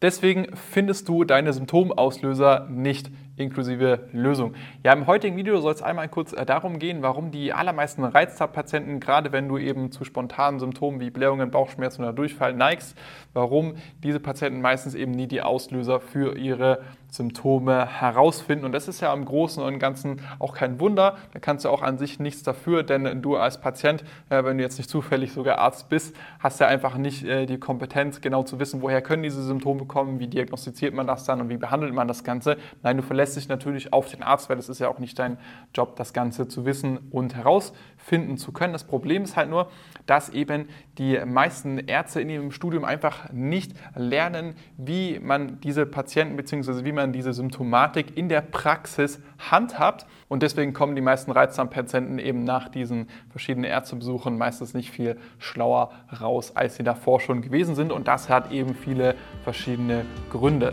Deswegen findest du deine Symptomauslöser nicht inklusive Lösung. Ja, im heutigen Video soll es einmal kurz äh, darum gehen, warum die allermeisten Reizdarmpatienten, gerade wenn du eben zu spontanen Symptomen wie Blähungen, Bauchschmerzen oder Durchfall neigst, warum diese Patienten meistens eben nie die Auslöser für ihre Symptome herausfinden. Und das ist ja im Großen und Ganzen auch kein Wunder. Da kannst du auch an sich nichts dafür, denn du als Patient, äh, wenn du jetzt nicht zufällig sogar Arzt bist, hast ja einfach nicht äh, die Kompetenz, genau zu wissen, woher können diese Symptome kommen, wie diagnostiziert man das dann und wie behandelt man das Ganze. Nein, du verlässt dich natürlich auf den Arzt, weil es ist ja auch nicht dein Job, das Ganze zu wissen und herausfinden zu können. Das Problem ist halt nur, dass eben die meisten Ärzte in ihrem Studium einfach nicht lernen, wie man diese Patienten bzw. wie man diese Symptomatik in der Praxis handhabt. Und deswegen kommen die meisten Reizdarmpatienten eben nach diesen verschiedenen Ärztebesuchen meistens nicht viel schlauer raus, als sie davor schon gewesen sind. Und das hat eben viele verschiedene Gründe.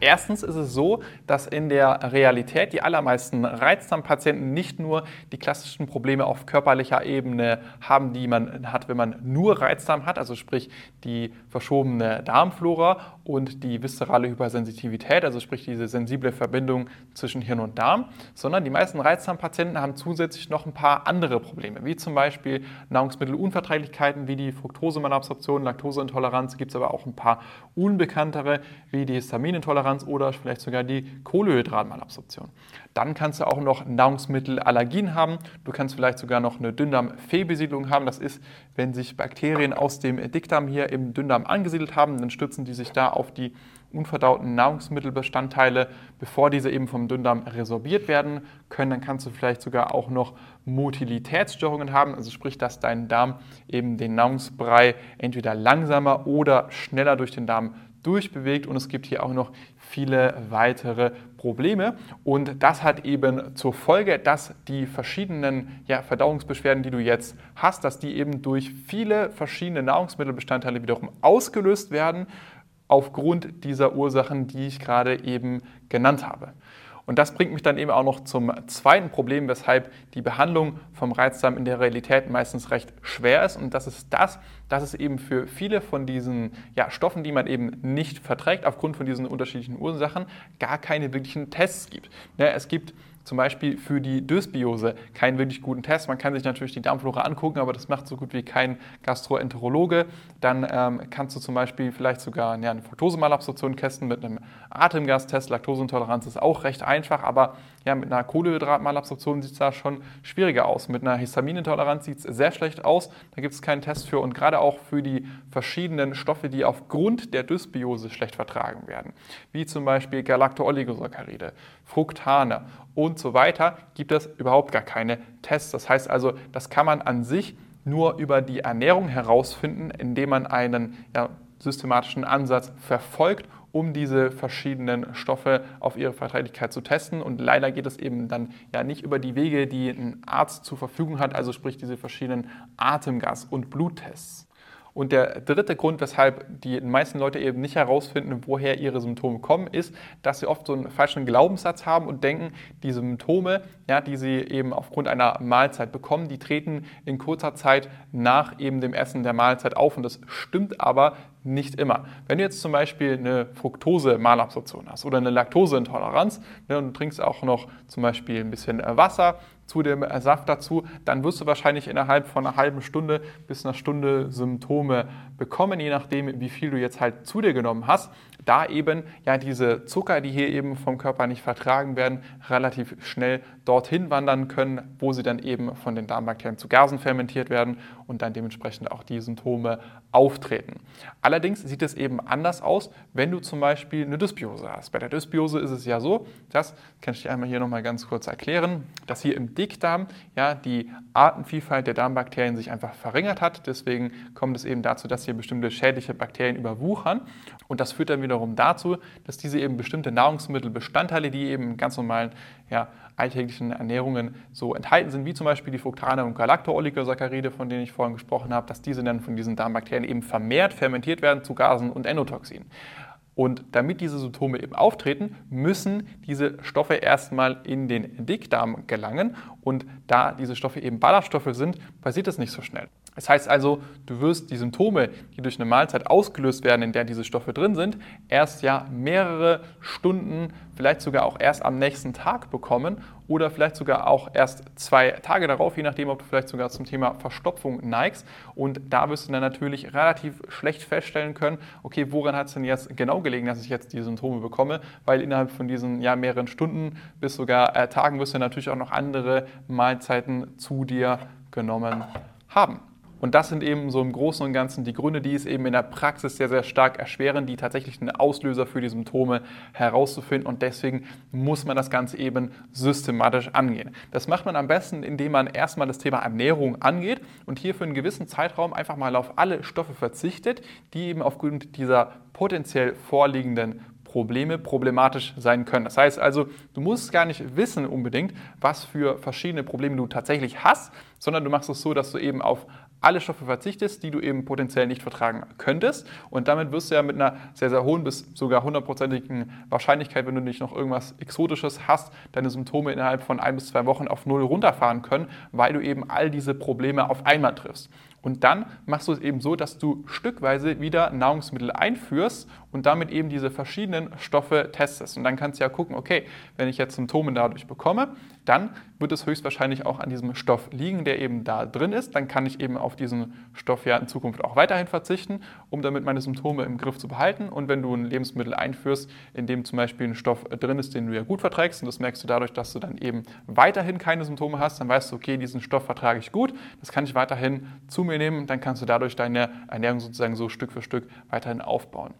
Erstens ist es so, dass in der Realität die allermeisten Reizdarmpatienten nicht nur die klassischen Probleme auf körperlicher Ebene haben, die man hat, wenn man nur Reizdarm hat, also sprich die verschobene Darmflora und die viszerale Hypersensitivität, also sprich diese sensible Verbindung zwischen Hirn und Darm, sondern die meisten Reizdarmpatienten haben zusätzlich noch ein paar andere Probleme, wie zum Beispiel Nahrungsmittelunverträglichkeiten wie die Fructosemalabsorption, Laktoseintoleranz, gibt es aber auch ein paar unbekanntere wie die Histaminintoleranz Intoleranz oder vielleicht sogar die Kohlehydratmalabsorption. Dann kannst du auch noch Nahrungsmittelallergien haben. Du kannst vielleicht sogar noch eine Dünndarmfehlbesiedlung haben. Das ist, wenn sich Bakterien aus dem Dickdarm hier im Dünndarm angesiedelt haben, dann stützen die sich da auf die unverdauten Nahrungsmittelbestandteile, bevor diese eben vom Dünndarm resorbiert werden können. Dann kannst du vielleicht sogar auch noch Motilitätsstörungen haben, also sprich, dass dein Darm eben den Nahrungsbrei entweder langsamer oder schneller durch den Darm durchbewegt und es gibt hier auch noch viele weitere Probleme. Und das hat eben zur Folge, dass die verschiedenen ja, Verdauungsbeschwerden, die du jetzt hast, dass die eben durch viele verschiedene Nahrungsmittelbestandteile wiederum ausgelöst werden, aufgrund dieser Ursachen, die ich gerade eben genannt habe. Und das bringt mich dann eben auch noch zum zweiten Problem, weshalb die Behandlung vom Reizdarm in der Realität meistens recht schwer ist. Und das ist das, dass es eben für viele von diesen ja, Stoffen, die man eben nicht verträgt, aufgrund von diesen unterschiedlichen Ursachen, gar keine wirklichen Tests gibt. Ja, es gibt zum Beispiel für die Dysbiose keinen wirklich guten Test. Man kann sich natürlich die Darmflora angucken, aber das macht so gut wie kein Gastroenterologe. Dann ähm, kannst du zum Beispiel vielleicht sogar ja, eine Fructosemalabsorption testen mit einem Atemgastest. Laktoseintoleranz ist auch recht einfach, aber ja, mit einer Kohlehydratmalabsorption sieht es da schon schwieriger aus. Mit einer Histaminintoleranz sieht es sehr schlecht aus. Da gibt es keinen Test für und gerade auch für die verschiedenen Stoffe, die aufgrund der Dysbiose schlecht vertragen werden, wie zum Beispiel Galacto-Oligosaccharide, Fructane und so weiter, gibt es überhaupt gar keine Tests. Das heißt also, das kann man an sich nur über die Ernährung herausfinden, indem man einen ja, systematischen Ansatz verfolgt, um diese verschiedenen Stoffe auf ihre Verträglichkeit zu testen. Und leider geht es eben dann ja nicht über die Wege, die ein Arzt zur Verfügung hat, also sprich diese verschiedenen Atemgas- und Bluttests. Und der dritte Grund, weshalb die meisten Leute eben nicht herausfinden, woher ihre Symptome kommen, ist, dass sie oft so einen falschen Glaubenssatz haben und denken, die Symptome, ja, die sie eben aufgrund einer Mahlzeit bekommen, die treten in kurzer Zeit nach eben dem Essen der Mahlzeit auf. Und das stimmt aber nicht immer. Wenn du jetzt zum Beispiel eine Fructose-Malabsorption hast oder eine Laktoseintoleranz ne, und du trinkst auch noch zum Beispiel ein bisschen Wasser, zu dem Saft dazu, dann wirst du wahrscheinlich innerhalb von einer halben Stunde bis einer Stunde Symptome bekommen, je nachdem, wie viel du jetzt halt zu dir genommen hast, da eben ja diese Zucker, die hier eben vom Körper nicht vertragen werden, relativ schnell dorthin wandern können, wo sie dann eben von den Darmbakterien zu Gasen fermentiert werden und dann dementsprechend auch die Symptome auftreten. Allerdings sieht es eben anders aus, wenn du zum Beispiel eine Dysbiose hast. Bei der Dysbiose ist es ja so, dass, kann ich dir einmal hier nochmal ganz kurz erklären, dass hier im Dickdarm ja die Artenvielfalt der Darmbakterien sich einfach verringert hat. Deswegen kommt es eben dazu, dass hier bestimmte schädliche Bakterien überwuchern. Und das führt dann wiederum dazu, dass diese eben bestimmte Nahrungsmittelbestandteile, die eben ganz normalen ja, alltäglichen Ernährungen so enthalten sind, wie zum Beispiel die Fructane und Galacto-Oligosaccharide, von denen ich vorhin gesprochen habe, dass diese dann von diesen Darmbakterien eben vermehrt fermentiert werden zu Gasen und Endotoxinen. Und damit diese Symptome eben auftreten, müssen diese Stoffe erstmal in den Dickdarm gelangen. Und da diese Stoffe eben Ballaststoffe sind, passiert das nicht so schnell. Das heißt also, du wirst die Symptome, die durch eine Mahlzeit ausgelöst werden, in der diese Stoffe drin sind, erst ja mehrere Stunden, vielleicht sogar auch erst am nächsten Tag bekommen oder vielleicht sogar auch erst zwei Tage darauf, je nachdem, ob du vielleicht sogar zum Thema Verstopfung neigst. Und da wirst du dann natürlich relativ schlecht feststellen können, okay, woran hat es denn jetzt genau gelegen, dass ich jetzt die Symptome bekomme, weil innerhalb von diesen ja, mehreren Stunden bis sogar äh, Tagen wirst du natürlich auch noch andere Mahlzeiten zu dir genommen haben. Und das sind eben so im Großen und Ganzen die Gründe, die es eben in der Praxis sehr, sehr stark erschweren, die tatsächlichen Auslöser für die Symptome herauszufinden. Und deswegen muss man das Ganze eben systematisch angehen. Das macht man am besten, indem man erstmal das Thema Ernährung angeht und hier für einen gewissen Zeitraum einfach mal auf alle Stoffe verzichtet, die eben aufgrund dieser potenziell vorliegenden Probleme problematisch sein können. Das heißt also, du musst gar nicht wissen unbedingt, was für verschiedene Probleme du tatsächlich hast, sondern du machst es so, dass du eben auf alle Stoffe verzichtest, die du eben potenziell nicht vertragen könntest. Und damit wirst du ja mit einer sehr, sehr hohen bis sogar hundertprozentigen Wahrscheinlichkeit, wenn du nicht noch irgendwas Exotisches hast, deine Symptome innerhalb von ein bis zwei Wochen auf null runterfahren können, weil du eben all diese Probleme auf einmal triffst. Und dann machst du es eben so, dass du stückweise wieder Nahrungsmittel einführst und damit eben diese verschiedenen Stoffe testest. Und dann kannst du ja gucken, okay, wenn ich jetzt Symptome dadurch bekomme, dann wird es höchstwahrscheinlich auch an diesem Stoff liegen, der eben da drin ist. Dann kann ich eben auf diesen Stoff ja in Zukunft auch weiterhin verzichten, um damit meine Symptome im Griff zu behalten. Und wenn du ein Lebensmittel einführst, in dem zum Beispiel ein Stoff drin ist, den du ja gut verträgst, und das merkst du dadurch, dass du dann eben weiterhin keine Symptome hast, dann weißt du, okay, diesen Stoff vertrage ich gut, das kann ich weiterhin zu mir nehmen, dann kannst du dadurch deine Ernährung sozusagen so Stück für Stück weiterhin aufbauen.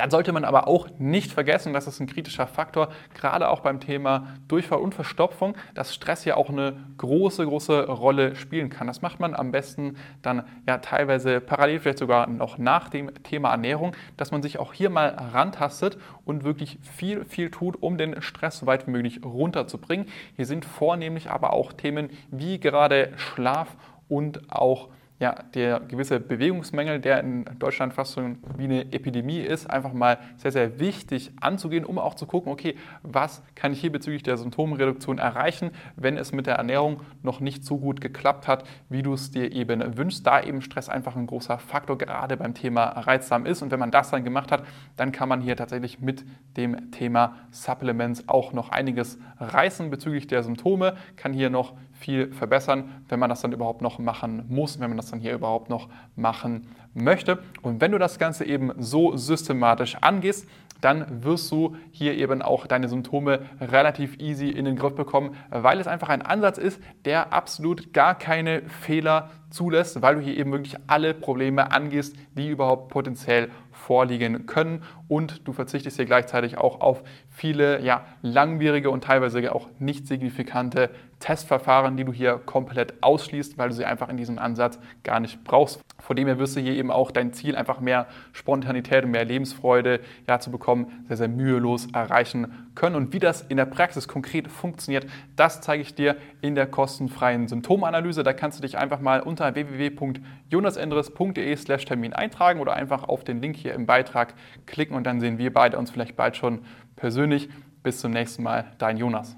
Dann sollte man aber auch nicht vergessen, das ist ein kritischer Faktor, gerade auch beim Thema Durchfall und Verstopfung, dass Stress ja auch eine große, große Rolle spielen kann. Das macht man am besten dann ja teilweise parallel, vielleicht sogar noch nach dem Thema Ernährung, dass man sich auch hier mal rantastet und wirklich viel, viel tut, um den Stress so weit wie möglich runterzubringen. Hier sind vornehmlich aber auch Themen wie gerade Schlaf und auch ja, der gewisse Bewegungsmängel, der in Deutschland fast so wie eine Epidemie ist, einfach mal sehr, sehr wichtig anzugehen, um auch zu gucken, okay, was kann ich hier bezüglich der Symptomreduktion erreichen, wenn es mit der Ernährung noch nicht so gut geklappt hat, wie du es dir eben wünschst, da eben Stress einfach ein großer Faktor gerade beim Thema Reizdarm ist. Und wenn man das dann gemacht hat, dann kann man hier tatsächlich mit dem Thema Supplements auch noch einiges reißen bezüglich der Symptome, kann hier noch viel verbessern, wenn man das dann überhaupt noch machen muss, wenn man das dann hier überhaupt noch machen möchte. Und wenn du das Ganze eben so systematisch angehst, dann wirst du hier eben auch deine Symptome relativ easy in den Griff bekommen, weil es einfach ein Ansatz ist, der absolut gar keine Fehler zulässt, weil du hier eben wirklich alle Probleme angehst, die überhaupt potenziell vorliegen können und du verzichtest hier gleichzeitig auch auf viele ja, langwierige und teilweise auch nicht signifikante Testverfahren, die du hier komplett ausschließt, weil du sie einfach in diesem Ansatz gar nicht brauchst. Vor dem her wirst du hier eben auch dein Ziel, einfach mehr Spontanität und mehr Lebensfreude ja, zu bekommen, sehr, sehr mühelos erreichen können. Und wie das in der Praxis konkret funktioniert, das zeige ich dir in der kostenfreien Symptomanalyse. Da kannst du dich einfach mal unter www.jonasendres.de slash Termin eintragen oder einfach auf den Link hier im Beitrag klicken und dann sehen wir beide uns vielleicht bald schon persönlich. Bis zum nächsten Mal, dein Jonas.